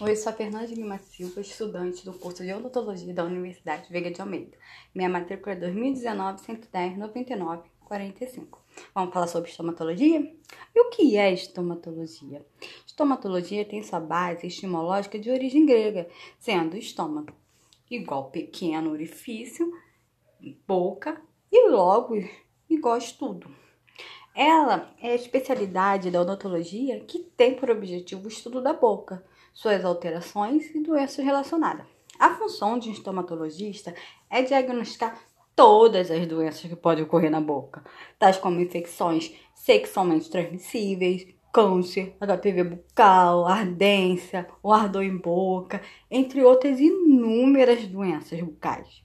Oi, sou a Fernanda Lima Silva, estudante do curso de Odontologia da Universidade Veiga de Almeida. Minha matrícula é 2019 110 99 45. Vamos falar sobre estomatologia? E o que é estomatologia? Estomatologia tem sua base estimológica de origem grega, sendo estômago igual pequeno orifício, boca e logo igual estudo. Ela é a especialidade da odontologia que tem por objetivo o estudo da boca, suas alterações e doenças relacionadas. A função de um estomatologista é diagnosticar todas as doenças que podem ocorrer na boca, tais como infecções sexualmente transmissíveis, câncer, HPV bucal, ardência, o ardor em boca, entre outras inúmeras doenças bucais.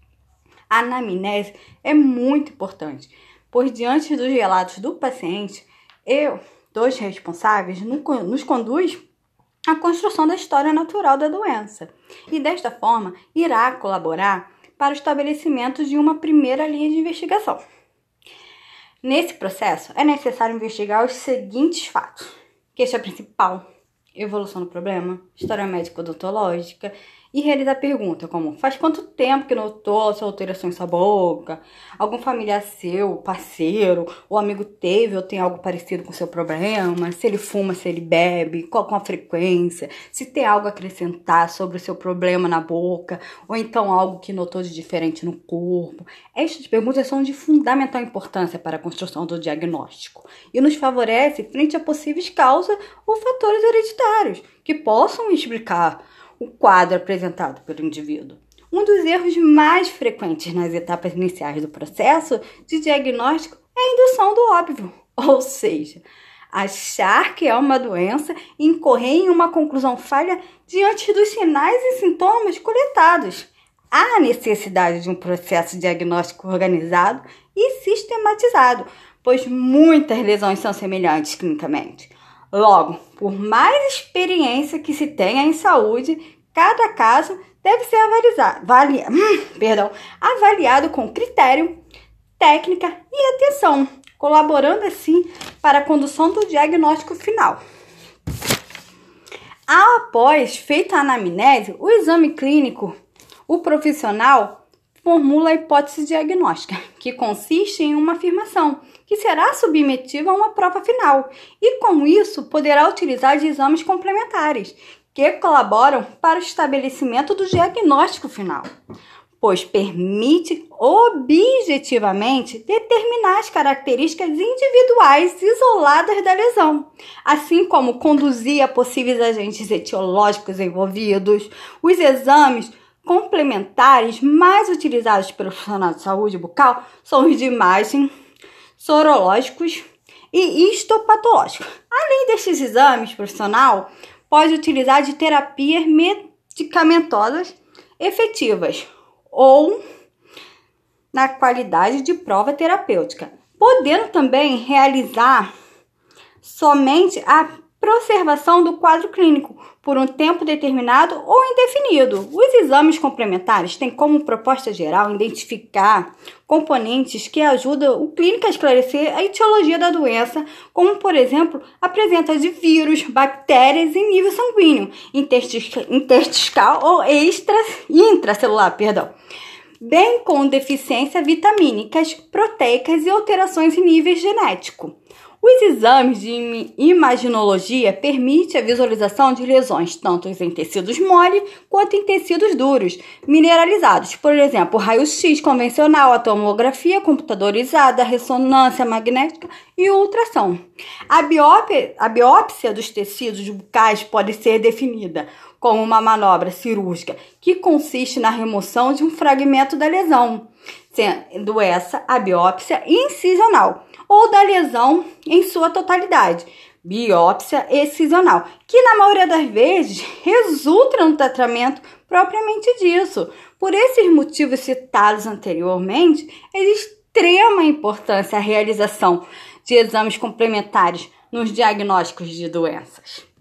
A anamnese é muito importante, pois diante dos relatos do paciente, eu, dos responsáveis, nos conduz à construção da história natural da doença. E desta forma irá colaborar para o estabelecimento de uma primeira linha de investigação. Nesse processo, é necessário investigar os seguintes fatos: queixa principal, evolução do problema, história médica odontológica e realiza a pergunta como faz quanto tempo que notou essa alteração em sua boca? Algum familiar seu, parceiro ou amigo teve ou tem algo parecido com seu problema? Se ele fuma, se ele bebe, qual com a frequência? Se tem algo a acrescentar sobre o seu problema na boca ou então algo que notou de diferente no corpo? Estas perguntas são de fundamental importância para a construção do diagnóstico e nos favorece frente a possíveis causas ou fatores hereditários que possam explicar o quadro apresentado pelo indivíduo. Um dos erros mais frequentes nas etapas iniciais do processo de diagnóstico é a indução do óbvio, ou seja, achar que é uma doença e incorrer em uma conclusão falha diante dos sinais e sintomas coletados. Há necessidade de um processo diagnóstico organizado e sistematizado, pois muitas lesões são semelhantes clinicamente. Logo, por mais experiência que se tenha em saúde, cada caso deve ser avalizado, hum, perdão, avaliado com critério, técnica e atenção, colaborando assim para a condução do diagnóstico final. Após feita a anamnese, o exame clínico, o profissional formula a hipótese diagnóstica, que consiste em uma afirmação que será submetida a uma prova final e, com isso, poderá utilizar de exames complementares que colaboram para o estabelecimento do diagnóstico final, pois permite objetivamente determinar as características individuais isoladas da lesão, assim como conduzir a possíveis agentes etiológicos envolvidos, os exames complementares mais utilizados pelos profissionais de saúde bucal são os de imagem, sorológicos e histopatológicos. Além destes exames, profissional pode utilizar de terapias medicamentosas efetivas ou na qualidade de prova terapêutica, podendo também realizar somente a preservação do quadro clínico por um tempo determinado ou indefinido. Os exames complementares têm como proposta geral identificar componentes que ajudam o clínico a esclarecer a etiologia da doença, como, por exemplo, a presença de vírus, bactérias em nível sanguíneo, intersticial ou extra, intracelular, perdão bem como deficiências vitamínicas, proteicas e alterações em nível genético. Os exames de imaginologia permitem a visualização de lesões tanto em tecidos mole quanto em tecidos duros, mineralizados, por exemplo, raio-x convencional, a tomografia computadorizada, a ressonância magnética e ultrassom. A a biópsia dos tecidos bucais pode ser definida como uma manobra cirúrgica que consiste na remoção de um fragmento da lesão, sendo essa a biópsia incisional ou da lesão em sua totalidade, biópsia excisional, que na maioria das vezes resulta no tratamento propriamente disso. Por esses motivos citados anteriormente, é de extrema importância a realização de exames complementares nos diagnósticos de doenças.